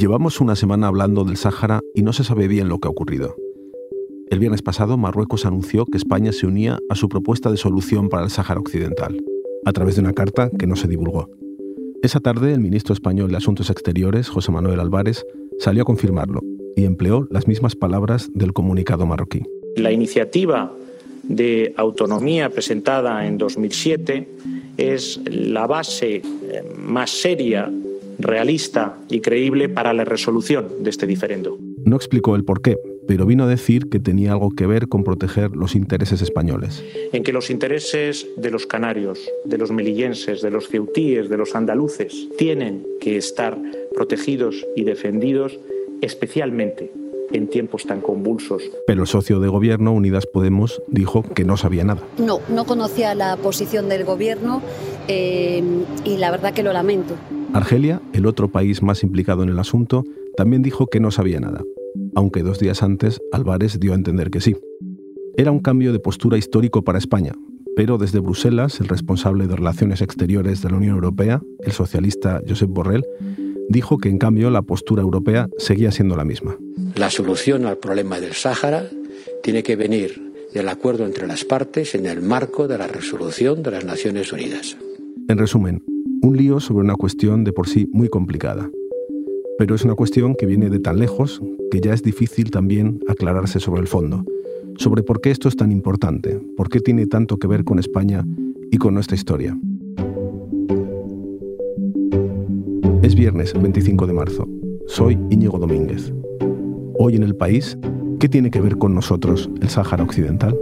Llevamos una semana hablando del Sáhara y no se sabe bien lo que ha ocurrido. El viernes pasado, Marruecos anunció que España se unía a su propuesta de solución para el Sáhara Occidental, a través de una carta que no se divulgó. Esa tarde, el ministro español de Asuntos Exteriores, José Manuel Álvarez, salió a confirmarlo y empleó las mismas palabras del comunicado marroquí. La iniciativa de autonomía presentada en 2007 es la base eh, más seria, realista y creíble para la resolución de este diferendo. No explicó el por qué, pero vino a decir que tenía algo que ver con proteger los intereses españoles. En que los intereses de los canarios, de los melillenses, de los ceutíes, de los andaluces, tienen que estar protegidos y defendidos especialmente en tiempos tan convulsos. Pero el socio de gobierno, Unidas Podemos, dijo que no sabía nada. No, no conocía la posición del gobierno eh, y la verdad que lo lamento. Argelia, el otro país más implicado en el asunto, también dijo que no sabía nada, aunque dos días antes Álvarez dio a entender que sí. Era un cambio de postura histórico para España, pero desde Bruselas, el responsable de Relaciones Exteriores de la Unión Europea, el socialista Josep Borrell, dijo que en cambio la postura europea seguía siendo la misma. La solución al problema del Sáhara tiene que venir del acuerdo entre las partes en el marco de la resolución de las Naciones Unidas. En resumen, un lío sobre una cuestión de por sí muy complicada. Pero es una cuestión que viene de tan lejos que ya es difícil también aclararse sobre el fondo, sobre por qué esto es tan importante, por qué tiene tanto que ver con España y con nuestra historia. Es viernes 25 de marzo. Soy Íñigo Domínguez. Hoy en el país, ¿qué tiene que ver con nosotros el Sáhara Occidental?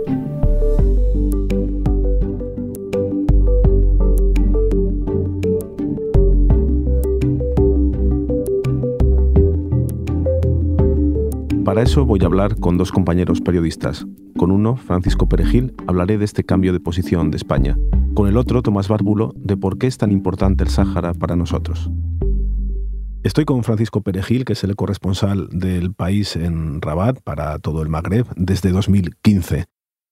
Para eso voy a hablar con dos compañeros periodistas. Con uno, Francisco Perejil, hablaré de este cambio de posición de España. Con el otro, Tomás Bárbulo, de por qué es tan importante el Sáhara para nosotros. Estoy con Francisco Perejil, que es el corresponsal del país en Rabat para todo el Magreb desde 2015.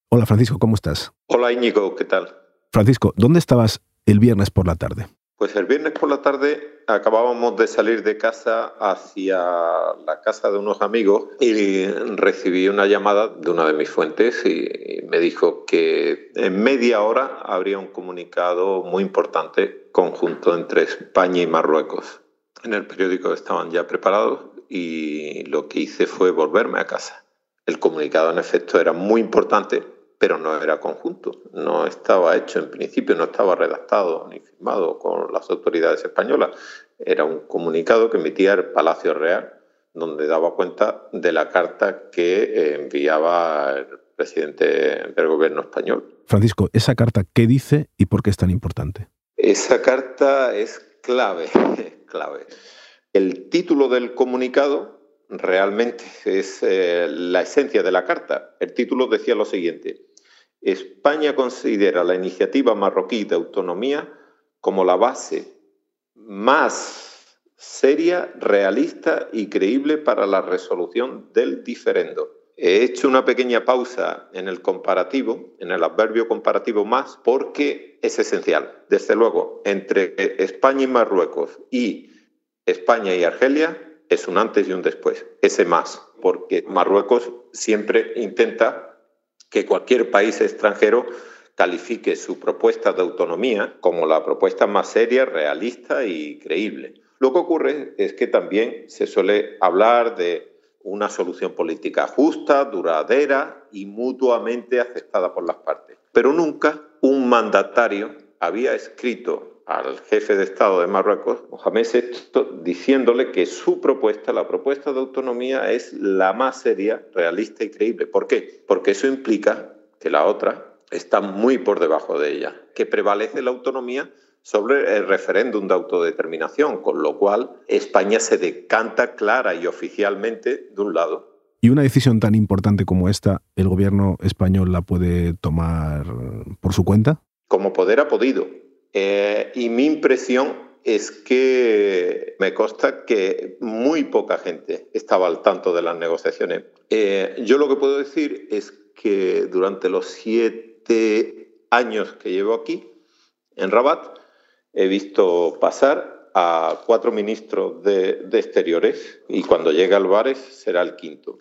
Hola Francisco, ¿cómo estás? Hola Íñigo, ¿qué tal? Francisco, ¿dónde estabas el viernes por la tarde? Pues el viernes por la tarde acabábamos de salir de casa hacia la casa de unos amigos y recibí una llamada de una de mis fuentes y me dijo que en media hora habría un comunicado muy importante conjunto entre España y Marruecos en el periódico estaban ya preparados y lo que hice fue volverme a casa. El comunicado en efecto era muy importante, pero no era conjunto, no estaba hecho en principio, no estaba redactado ni firmado con las autoridades españolas. Era un comunicado que emitía el Palacio Real, donde daba cuenta de la carta que enviaba el presidente del gobierno español. Francisco, ¿esa carta qué dice y por qué es tan importante? Esa carta es clave, clave. El título del comunicado realmente es eh, la esencia de la carta. El título decía lo siguiente. España considera la iniciativa marroquí de autonomía como la base más seria, realista y creíble para la resolución del diferendo. He hecho una pequeña pausa en el comparativo, en el adverbio comparativo más, porque es esencial. Desde luego, entre España y Marruecos y España y Argelia es un antes y un después, ese más, porque Marruecos siempre intenta que cualquier país extranjero califique su propuesta de autonomía como la propuesta más seria, realista y creíble. Lo que ocurre es que también se suele hablar de una solución política justa, duradera y mutuamente aceptada por las partes. Pero nunca un mandatario había escrito al jefe de Estado de Marruecos, Mohamed VI, diciéndole que su propuesta, la propuesta de autonomía, es la más seria, realista y creíble. ¿Por qué? Porque eso implica que la otra está muy por debajo de ella, que prevalece la autonomía sobre el referéndum de autodeterminación, con lo cual España se decanta clara y oficialmente de un lado. ¿Y una decisión tan importante como esta, el gobierno español la puede tomar por su cuenta? Como poder ha podido, eh, y mi impresión es que me consta que muy poca gente estaba al tanto de las negociaciones. Eh, yo lo que puedo decir es que durante los siete años que llevo aquí, en Rabat, he visto pasar a cuatro ministros de, Exteriores y cuando llega Álvarez será el quinto.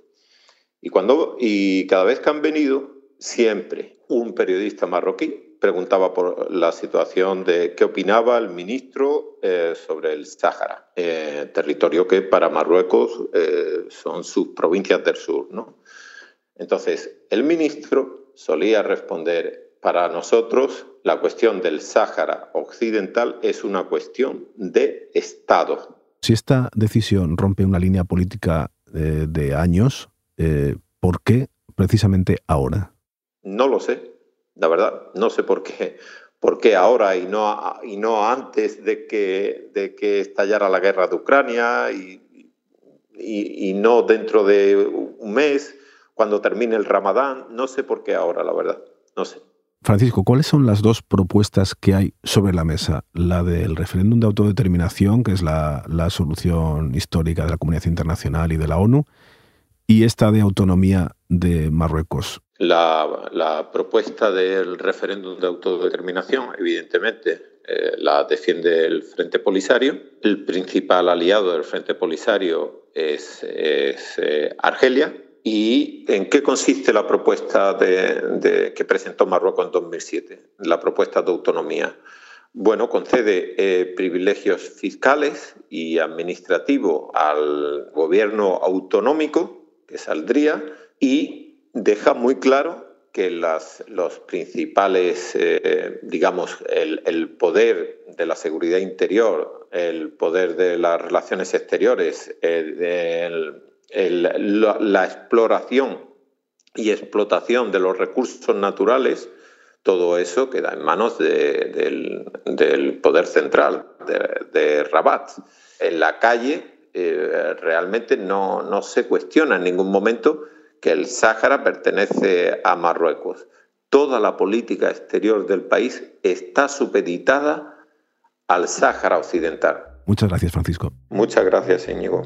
Y, cuando, y cada vez que han venido, siempre un periodista marroquí preguntaba por la situación de qué opinaba el ministro eh, sobre el Sáhara, eh, territorio que para Marruecos eh, son sus provincias del sur. ¿no? Entonces, el ministro solía responder, para nosotros la cuestión del Sáhara Occidental es una cuestión de Estado. Si esta decisión rompe una línea política de años, ¿por qué precisamente ahora? No lo sé, la verdad, no sé por qué. ¿Por qué ahora y no, y no antes de que, de que estallara la guerra de Ucrania y, y, no dentro de un mes, cuando termine el Ramadán? No sé por qué ahora, la verdad, no sé. Francisco, ¿cuáles son las dos propuestas que hay sobre la mesa? La del referéndum de autodeterminación, que es la, solución histórica de la comunidad internacional y de la ONU, y esta de autonomía de Marruecos. La, propuesta del referéndum de autodeterminación, evidentemente, eh, la defiende el Frente Polisario. El principal aliado del Frente Polisario es, eh, Argelia, ¿Y en qué consiste la propuesta de, que presentó Marruecos en 2007? La propuesta de autonomía. Bueno, concede eh, privilegios fiscales y administrativos al gobierno autonómico que saldría y deja muy claro que las, los principales, eh, digamos, el, poder de la seguridad interior, el poder de las relaciones exteriores, el, la, exploración y explotación de los recursos naturales, todo eso queda en manos del, poder central, de, Rabat. En la calle eh, realmente no, no se cuestiona en ningún momento que el Sáhara pertenece a Marruecos. Toda la política exterior del país está supeditada al Sáhara Occidental. Muchas gracias, Francisco. Muchas gracias, Íñigo.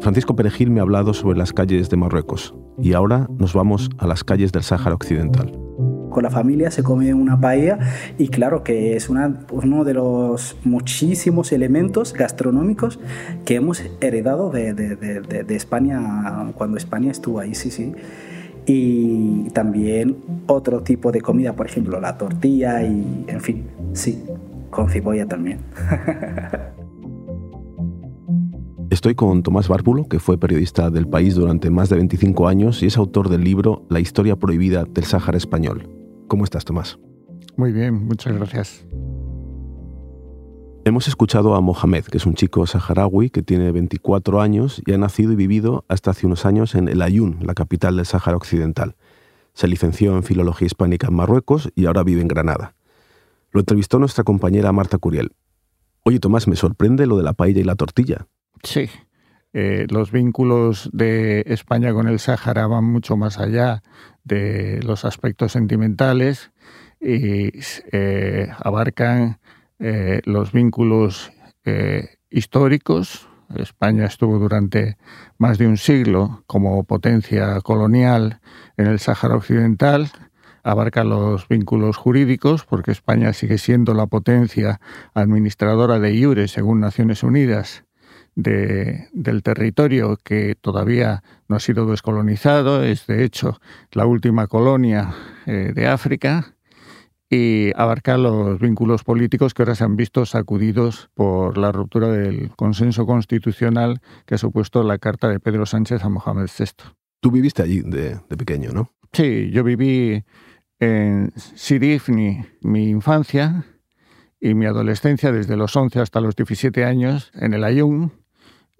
Francisco Perejil me ha hablado sobre las calles de Marruecos y ahora nos vamos a las calles del Sáhara Occidental. Con la familia se come una paella y claro que es uno de los muchísimos elementos gastronómicos que hemos heredado de, España cuando España estuvo ahí, sí, sí y también otro tipo de comida, por ejemplo, la tortilla y, en fin, sí, con cebolla también. Estoy con Tomás Bárbulo, que fue periodista del país durante más de 25 años y es autor del libro La historia prohibida del Sáhara español. ¿Cómo estás, Tomás? Muy bien, muchas gracias. Hemos escuchado a Mohamed, que es un chico saharaui que tiene 24 años y ha nacido y vivido hasta hace unos años en El Ayun, la capital del Sáhara Occidental. Se licenció en Filología Hispánica en Marruecos y ahora vive en Granada. Lo entrevistó nuestra compañera Marta Curiel. Oye, Tomás, me sorprende lo de la paella y la tortilla. Sí, eh, los vínculos de España con el Sáhara van mucho más allá de los aspectos sentimentales y eh, abarcan eh, los vínculos históricos. España estuvo durante más de un siglo como potencia colonial en el Sáhara Occidental. Abarca los vínculos jurídicos, porque España sigue siendo la potencia administradora de IURE, según Naciones Unidas, del territorio que todavía no ha sido descolonizado, es de hecho la última colonia eh, de África y abarca los vínculos políticos que ahora se han visto sacudidos por la ruptura del consenso constitucional que ha supuesto la carta de Pedro Sánchez a Mohamed VI. Tú viviste allí de, pequeño, ¿no? Sí, yo viví en Sirifni mi infancia y mi adolescencia desde los 11 hasta los 17 años en el Ayun,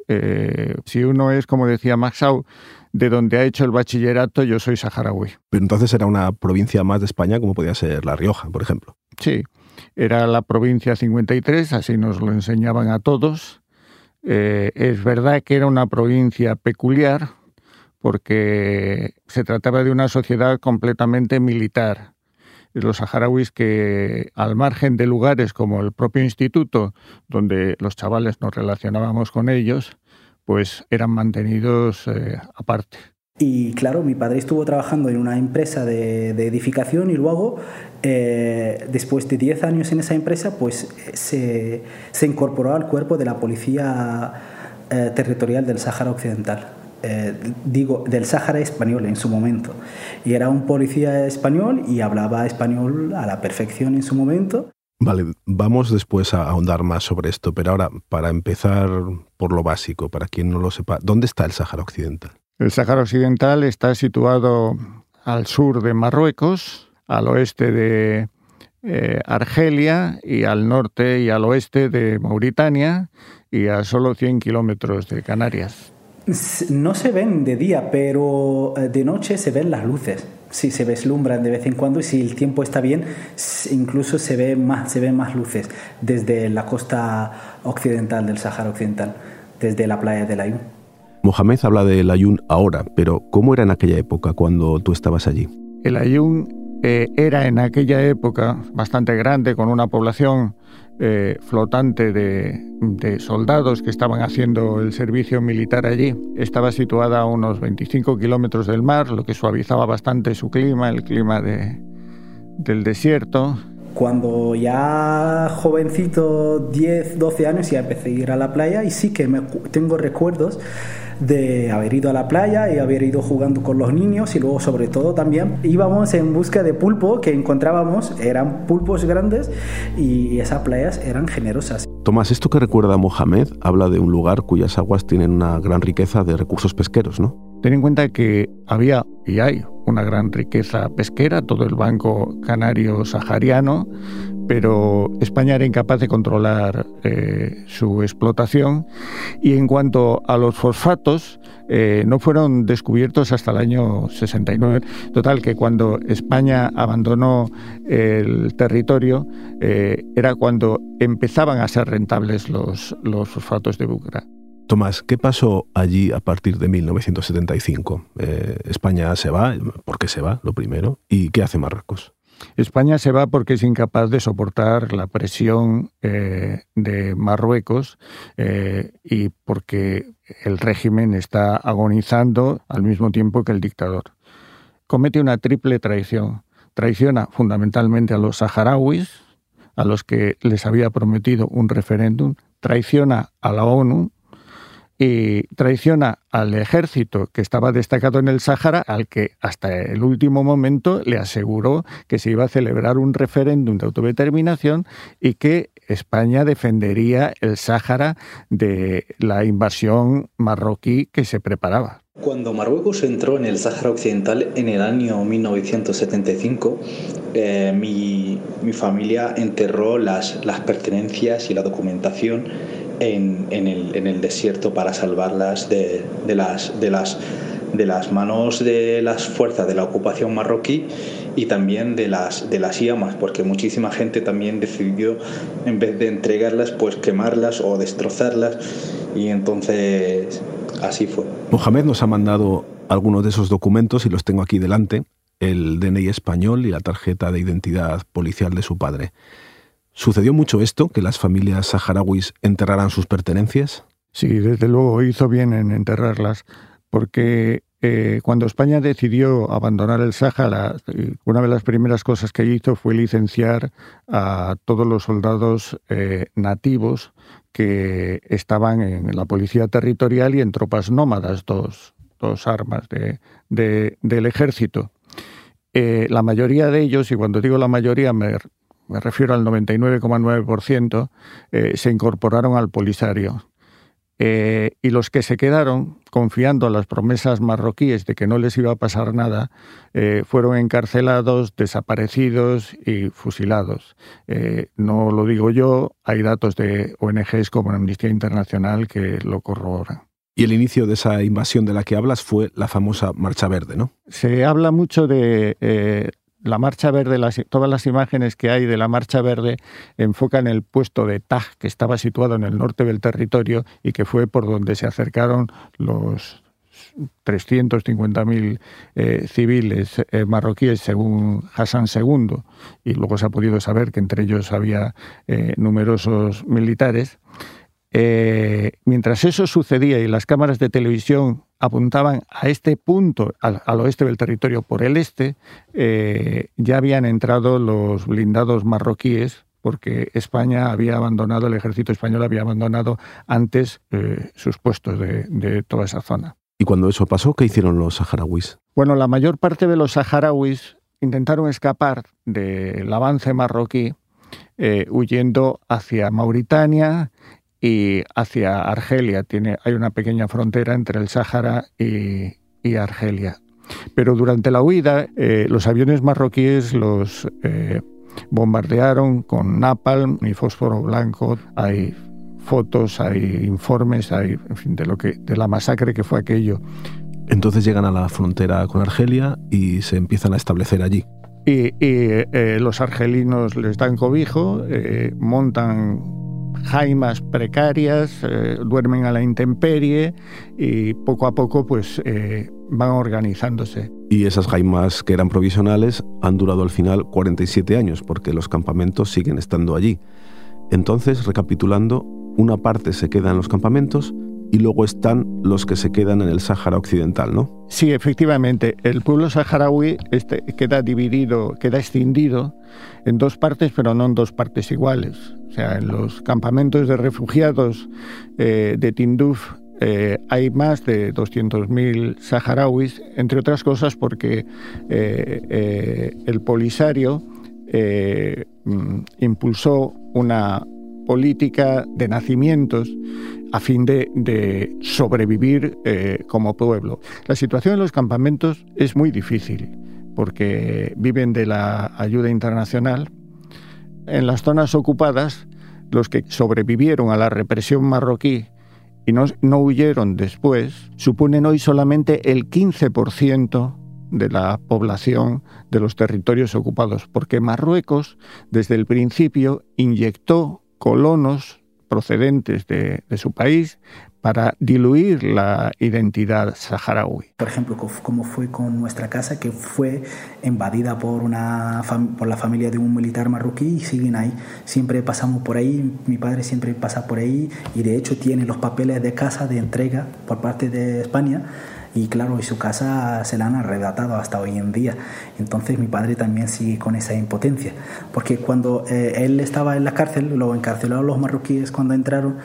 eh, si uno es, como decía Maxau, de donde ha hecho el bachillerato, yo soy saharaui. Pero entonces era una provincia más de España, como podía ser La Rioja, por ejemplo. Sí, era la provincia 53, así nos lo enseñaban a todos. Eh, es verdad que era una provincia peculiar, porque se trataba de una sociedad completamente militar los saharauis que al margen de lugares como el propio instituto, donde los chavales nos relacionábamos con ellos, pues eran mantenidos eh, aparte. Y claro, mi padre estuvo trabajando en una empresa de, edificación y luego, eh, después de 10 años en esa empresa, pues se, se incorporó al cuerpo de la Policía eh, Territorial del Sáhara Occidental. Eh, digo, del Sáhara español en su momento. Y era un policía español y hablaba español a la perfección en su momento. Vale, vamos después a ahondar más sobre esto, pero ahora, para empezar por lo básico, para quien no lo sepa, ¿dónde está el Sáhara Occidental? El Sáhara Occidental está situado al sur de Marruecos, al oeste de eh, Argelia y al norte y al oeste de Mauritania y a solo 100 kilómetros de Canarias. No se ven de día, pero eh, de noche se ven las luces. Sí, se vislumbran de vez en cuando y si el tiempo está bien, incluso se, ve más, se ven más luces desde la costa occidental del Sáhara Occidental, desde la playa del Ayun. Mohamed habla del Ayun ahora, pero ¿cómo era en aquella época cuando tú estabas allí? El Ayun eh, era en aquella época bastante grande, con una población eh, flotante de, soldados que estaban haciendo el servicio militar allí. Estaba situada a unos 25 kilómetros del mar, lo que suavizaba bastante su clima, el clima del desierto. Cuando ya jovencito, 10, 12 años, ya empecé a ir a la playa y sí que me, tengo recuerdos de haber ido a la playa y haber ido jugando con los niños y luego sobre todo también íbamos en busca de pulpo que encontrábamos, eran pulpos grandes y esas playas eran generosas. Tomás, esto que recuerda a Mohamed habla de un lugar cuyas aguas tienen una gran riqueza de recursos pesqueros, ¿no? Ten en cuenta que había y hay una gran riqueza pesquera, todo el banco canario sahariano, pero España era incapaz de controlar eh, su explotación y en cuanto a los fosfatos, eh, no fueron descubiertos hasta el año 69. Total, que cuando España abandonó el territorio, eh, era cuando empezaban a ser rentables los, los fosfatos de bucra. Tomás, ¿qué pasó allí a partir de 1975? España se va, ¿por qué se va? Lo primero. ¿Y qué hace Marruecos? España se va porque es incapaz de soportar la presión eh, de Marruecos eh, y porque el régimen está agonizando al mismo tiempo que el dictador. Comete una triple traición. Traiciona fundamentalmente a los saharauis, a los que les había prometido un referéndum, traiciona a la ONU, y traiciona al ejército que estaba destacado en el Sáhara, al que hasta el último momento le aseguró que se iba a celebrar un referéndum de autodeterminación y que España defendería el Sáhara de la invasión marroquí que se preparaba. Cuando Marruecos entró en el Sáhara Occidental en el año 1975, eh, mi, mi, familia enterró las, las pertenencias y la documentación en, el, en el, desierto para salvarlas de, de, las, de, las, de las manos de las fuerzas de la ocupación marroquí y también de las, de las llamas, porque muchísima gente también decidió, en vez de entregarlas, pues quemarlas o destrozarlas, y entonces así fue. Mohamed nos ha mandado algunos de esos documentos y los tengo aquí delante, el DNI español y la tarjeta de identidad policial de su padre. ¿Sucedió mucho esto, que las familias saharauis enterraran sus pertenencias? Sí, desde luego hizo bien en enterrarlas, porque eh, cuando España decidió abandonar el Sáhara, una de las primeras cosas que hizo fue licenciar a todos los soldados eh, nativos que estaban en la policía territorial y en tropas nómadas, dos, armas del ejército. Eh, la mayoría de ellos, y cuando digo la mayoría me me refiero al 99,9%, eh, se incorporaron al Polisario. Eh, y los que se quedaron, confiando a las promesas marroquíes de que no les iba a pasar nada, eh, fueron encarcelados, desaparecidos y fusilados. no lo digo yo, hay datos de ONGs como Amnistía Internacional que lo corroboran. Y el inicio de esa invasión de la que hablas fue la famosa Marcha Verde, ¿no? Se habla mucho de la Marcha Verde, todas las imágenes que hay de la Marcha Verde enfocan el puesto de Taj, que estaba situado en el norte del territorio y que fue por donde se acercaron los 350.000 eh, civiles eh, marroquíes según Hassan II, y luego se ha podido saber que entre ellos había eh, numerosos militares. Eh, mientras eso sucedía y las cámaras de televisión apuntaban a este punto, al, oeste del territorio por el este, eh, ya habían entrado los blindados marroquíes porque España había abandonado, el ejército español había abandonado antes eh, sus puestos de, toda esa zona. ¿Y cuando eso pasó, qué hicieron los saharauis? Bueno, la mayor parte de los saharauis intentaron escapar del avance marroquí huyendo hacia Mauritania y hacia Argelia. Tiene, hay una pequeña frontera entre el Sáhara y, Argelia. Pero durante la huida, eh, los aviones marroquíes los eh, bombardearon con napalm y fósforo blanco. Hay fotos, hay informes, hay, en fin, de, lo que, de la masacre que fue aquello. Entonces llegan a la frontera con Argelia y se empiezan a establecer allí. Y, eh, los argelinos les dan cobijo, montan jaimas precarias, eh, duermen a la intemperie y poco a poco pues eh, van organizándose. Y esas jaimas que eran provisionales han durado al final 47 años porque los campamentos siguen estando allí. Entonces, recapitulando, una parte se queda en los campamentos y luego están los que se quedan en el Sáhara Occidental, ¿no? Sí, efectivamente. El pueblo saharaui este, queda dividido, queda escindido en dos partes, pero no en dos partes iguales. O sea, en los campamentos de refugiados eh, de Tinduf eh, hay más de 200.000 saharauis, entre otras cosas porque eh, el Polisario mm, impulsó una política de nacimientos a fin de, sobrevivir como pueblo. La situación en los campamentos es muy difícil porque viven de la ayuda internacional. En las zonas ocupadas, los que sobrevivieron a la represión marroquí y no, no huyeron después, suponen hoy solamente el 15% de la población de los territorios ocupados, porque Marruecos desde el principio inyectó colonos procedentes de, su país para diluir la identidad saharaui. Por ejemplo, como fue con nuestra casa, que fue invadida por, una por la familia de un militar marroquí y siguen ahí. Siempre pasamos por ahí, mi padre siempre pasa por ahí y de hecho tiene los papeles de casa de entrega por parte de España y claro, y su casa se la han arrebatado hasta hoy en día. Entonces mi padre también sigue con esa impotencia, porque cuando eh, él estaba en la cárcel, lo encarcelaron los marroquíes cuando entraron,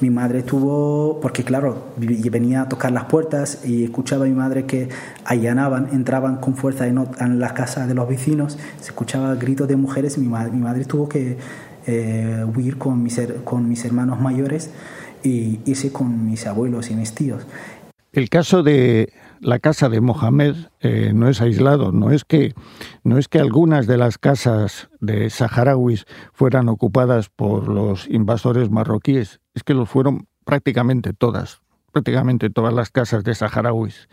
mi madre tuvo, porque claro, venía a tocar las puertas y escuchaba a mi madre que allanaban, entraban con fuerza en, en las casas de los vecinos, se escuchaba gritos de mujeres mi madre, mi madre tuvo que eh, huir con mis, con mis hermanos mayores y irse con mis abuelos y mis tíos. El caso de la casa de Mohamed eh, no es aislado, no es, que, no es que algunas de las casas de saharauis fueran ocupadas por los invasores marroquíes, es que lo fueron prácticamente todas, prácticamente todas las casas de saharauis,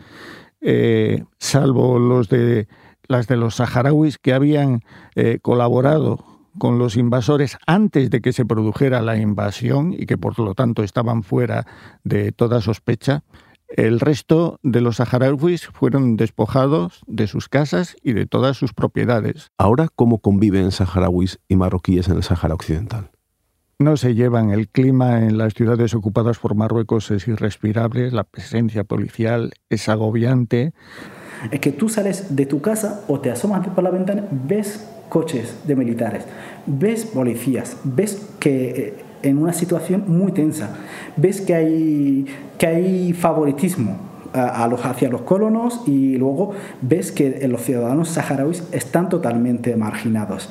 eh, salvo los de, las de los saharauis que habían eh, colaborado con los invasores antes de que se produjera la invasión y que por lo tanto estaban fuera de toda sospecha, el resto de los saharauis fueron despojados de sus casas y de todas sus propiedades. Ahora, ¿cómo conviven saharauis y marroquíes en el Sahara Occidental? No se llevan. El clima en las ciudades ocupadas por Marruecos es irrespirable, la presencia policial es agobiante. Es que tú sales de tu casa o te asomas por la ventana, ves coches de militares, ves policías, ves que eh, en una situación muy tensa. Ves que hay, que hay favoritismo hacia los colonos y luego ves que los ciudadanos saharauis están totalmente marginados.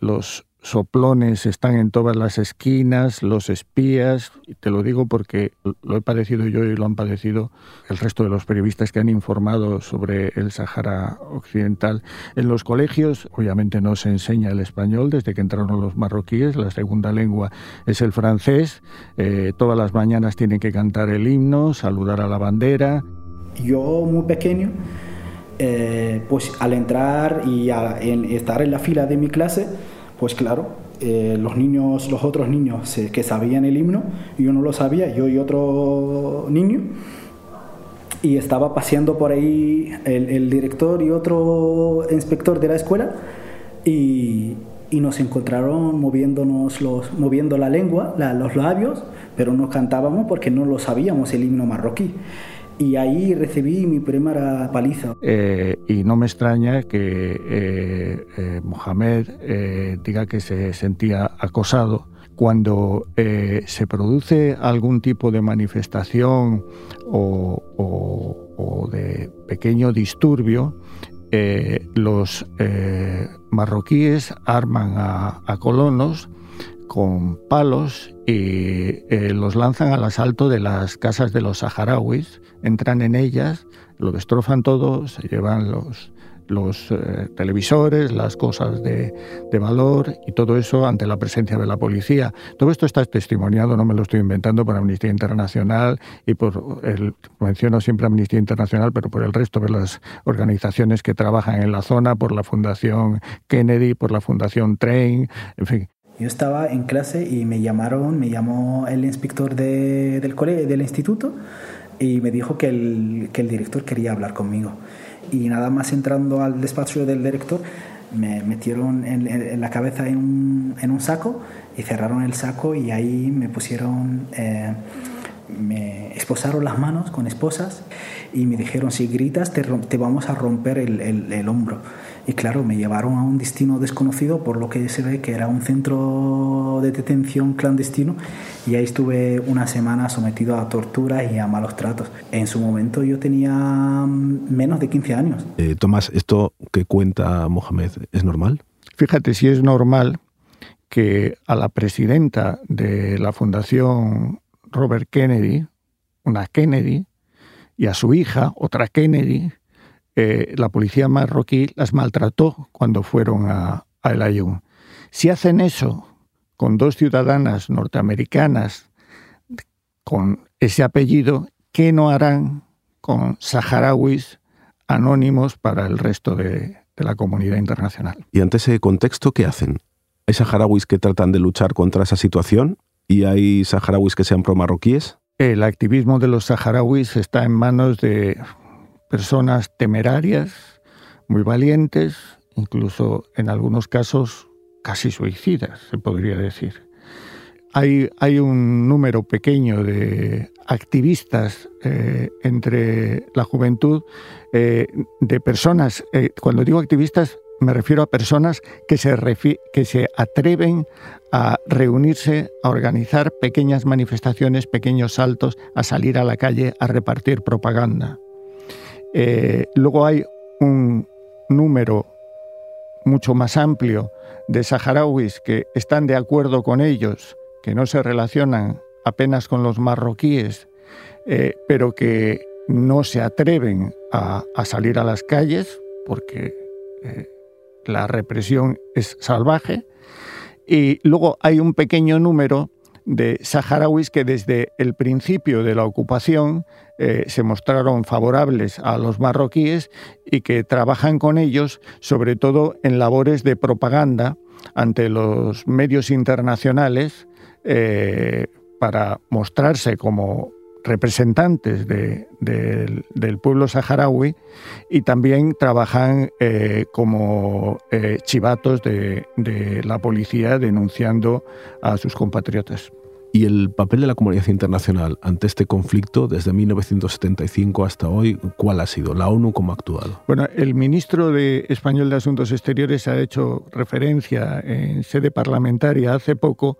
Los soplones están en todas las esquinas, los espías, y te lo digo porque lo he padecido yo y lo han padecido el resto de los periodistas que han informado sobre el Sahara Occidental. En los colegios, obviamente no se enseña el español desde que entraron los marroquíes, la segunda lengua es el francés, eh, todas las mañanas tienen que cantar el himno, saludar a la bandera. Yo muy pequeño, eh, pues al entrar y estar en la fila de mi clase, pues claro, eh, los niños, los otros niños que sabían el himno, yo no lo sabía, yo y otro niño, y estaba paseando por ahí el, director y otro inspector de la escuela, y, y nos encontraron moviéndonos los, moviendo la lengua, los labios, pero no cantábamos porque no lo sabíamos el himno marroquí. Y ahí recibí mi primera paliza. Eh, y no me extraña que eh, eh, Mohamed diga que se sentía acosado cuando se produce algún tipo de manifestación o, de pequeño disturbio, los marroquíes arman a, colonos con palos y los lanzan al asalto de las casas de los saharauis entran en ellas, lo destrozan todo, se llevan los, los eh, televisores, las cosas de, valor y todo eso ante la presencia de la policía. Todo esto está testimoniado, no me lo estoy inventando, por Amnistía Internacional y por, el, menciono siempre Amnistía Internacional, pero por el resto de las organizaciones que trabajan en la zona, por la Fundación Kennedy, por la Fundación Train, en fin. Yo estaba en clase y me llamaron, me llamó el inspector del, colegio, del instituto y me dijo que el, que el director quería hablar conmigo. Y nada más entrando al despacho del director, me metieron en, la cabeza en un, en un, saco y cerraron el saco y ahí me pusieron, eh, me esposaron las manos con esposas y me dijeron, si gritas te, te vamos a romper el, el, el hombro. Y claro, me llevaron a un destino desconocido, por lo que se ve que era un centro de detención clandestino, y ahí estuve una semana sometido a torturas y a malos tratos. En su momento yo tenía mm, menos de 15 años. Eh, Tomás, ¿esto que cuenta Mohamed es normal? Fíjate si es normal que a la presidenta de la Fundación Robert Kennedy, una Kennedy, y a su hija, otra Kennedy, eh, la policía marroquí las maltrató cuando fueron a, El Ayun. Si hacen eso con dos ciudadanas norteamericanas con ese apellido, ¿qué no harán con saharauis anónimos para el resto de, la comunidad internacional? Y ante ese contexto, ¿qué hacen? ¿Hay saharauis que tratan de luchar contra esa situación? ¿Y hay saharauis que sean pro-marroquíes? El activismo de los saharauis está en manos de personas temerarias, muy valientes, incluso en algunos casos casi suicidas, se podría decir. Hay, un número pequeño de activistas eh, entre la juventud, eh, de personas, eh, cuando digo activistas me refiero a personas que se atreven a reunirse, a organizar pequeñas manifestaciones, pequeños saltos, a salir a la calle, a repartir propaganda. Eh, luego hay un número mucho más amplio de saharauis que están de acuerdo con ellos, que no se relacionan apenas con los marroquíes, eh, pero que no se atreven a, salir a las calles porque eh, la represión es salvaje. Y luego hay un pequeño número de saharauis que desde el principio de la ocupación eh, se mostraron favorables a los marroquíes y que trabajan con ellos sobre todo en labores de propaganda ante los medios internacionales eh, para mostrarse como representantes del pueblo saharaui y también trabajan eh, como chivatos de la policía denunciando a sus compatriotas. ¿Y el papel de la comunidad internacional ante este conflicto desde 1975 hasta hoy, cuál ha sido? ¿La ONU cómo ha actuado? Bueno, el ministro de Español de Asuntos Exteriores ha hecho referencia en sede parlamentaria hace poco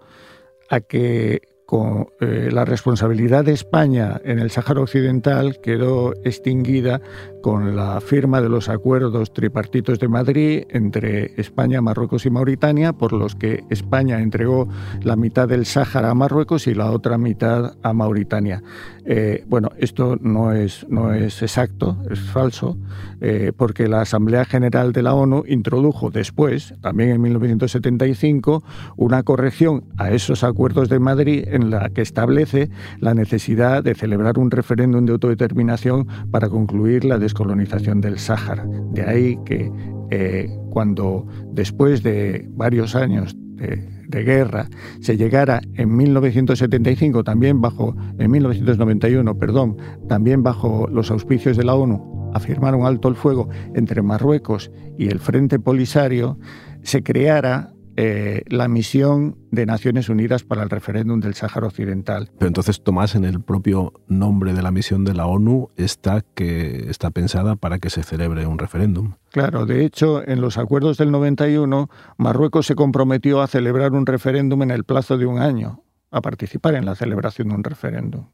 a que con eh, la responsabilidad de España en el Sáhara Occidental quedó extinguida con la firma de los acuerdos tripartitos de Madrid entre España, Marruecos y Mauritania, por los que España entregó la mitad del Sáhara a Marruecos y la otra mitad a Mauritania. Eh, bueno, esto no es, no es exacto, es falso, eh, porque la Asamblea General de la ONU introdujo después, también en 1975, una corrección a esos acuerdos de Madrid en la que establece la necesidad de celebrar un referéndum de autodeterminación para concluir la descolonización del Sáhara. De ahí que eh, cuando después de varios años de de guerra se llegara en 1975, también bajo, en 1991, perdón, también bajo los auspicios de la ONU, a firmar un alto el fuego entre Marruecos y el Frente Polisario, se creara eh, la misión de Naciones Unidas para el referéndum del Sáhara Occidental. Pero entonces, Tomás, en el propio nombre de la misión de la ONU está que está pensada para que se celebre un referéndum. Claro, de hecho, en los acuerdos del 91, Marruecos se comprometió a celebrar un referéndum en el plazo de un año, a participar en la celebración de un referéndum.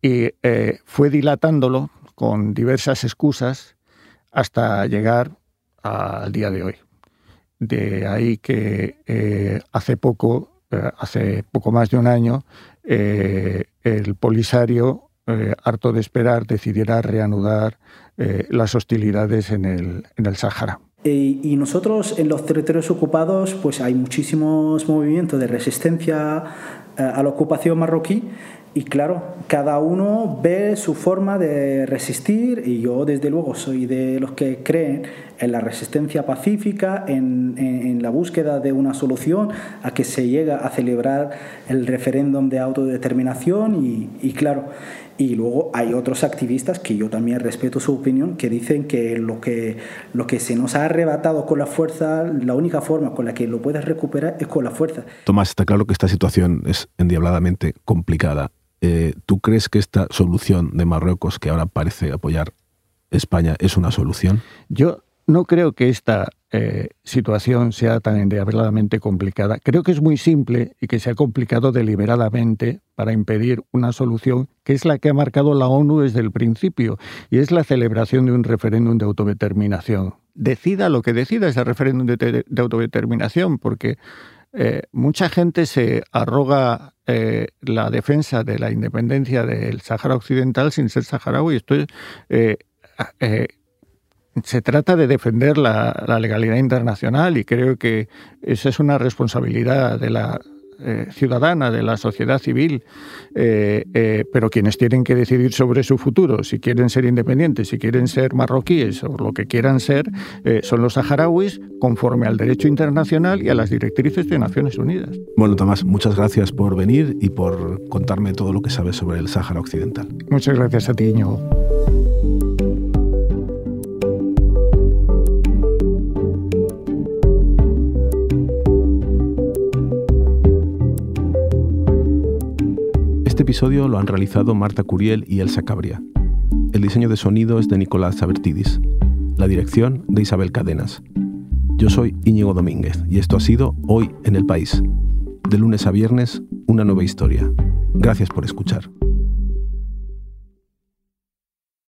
Y eh, fue dilatándolo con diversas excusas hasta llegar al día de hoy. De ahí que eh, hace poco, eh, hace poco más de un año, eh, el Polisario, harto de esperar, decidiera reanudar las hostilidades en el, en el Sáhara. Y nosotros en los territorios ocupados, pues hay muchísimos movimientos de resistencia a la ocupación marroquí y claro, cada uno ve su forma de resistir y yo desde luego soy de los que creen en la resistencia pacífica, en, en, la búsqueda de una solución a que se llega a celebrar el referéndum de autodeterminación y, y claro, y luego hay otros activistas que yo también respeto su opinión, que dicen que lo que, lo que se nos ha arrebatado con la fuerza, la única forma con la que lo puedes recuperar es con la fuerza. Tomás, está claro que esta situación es endiabladamente complicada eh, ¿tú crees que esta solución de Marruecos, que ahora parece apoyar España, es una solución? Yo no creo que esta eh, situación sea tan endiabladamente complicada. Creo que es muy simple y que se ha complicado deliberadamente para impedir una solución que es la que ha marcado la ONU desde el principio y es la celebración de un referéndum de autodeterminación. Decida lo que decida ese referéndum de autodeterminación, porque eh, mucha gente se arroga eh, la defensa de la independencia del Sáhara Occidental sin ser saharaui. Esto eh, se trata de defender la, legalidad internacional y creo que esa es una responsabilidad de la eh, ciudadana, de la sociedad civil, eh, eh, pero quienes tienen que decidir sobre su futuro, si quieren ser independientes, si quieren ser marroquíes o lo que quieran ser, son los saharauis conforme al derecho internacional y a las directrices de Naciones Unidas. Bueno, Tomás, muchas gracias por venir y por contarme todo lo que sabes sobre el Sáhara Occidental. Muchas gracias a ti, Íñigo. Este episodio lo han realizado Marta Curiel y Elsa Cabria. El diseño de sonido es de Nicolás Sabertidis. La dirección de Isabel Cadenas. Yo soy Íñigo Domínguez y esto ha sido Hoy en el País. De lunes a viernes, una nueva historia. Gracias por escuchar.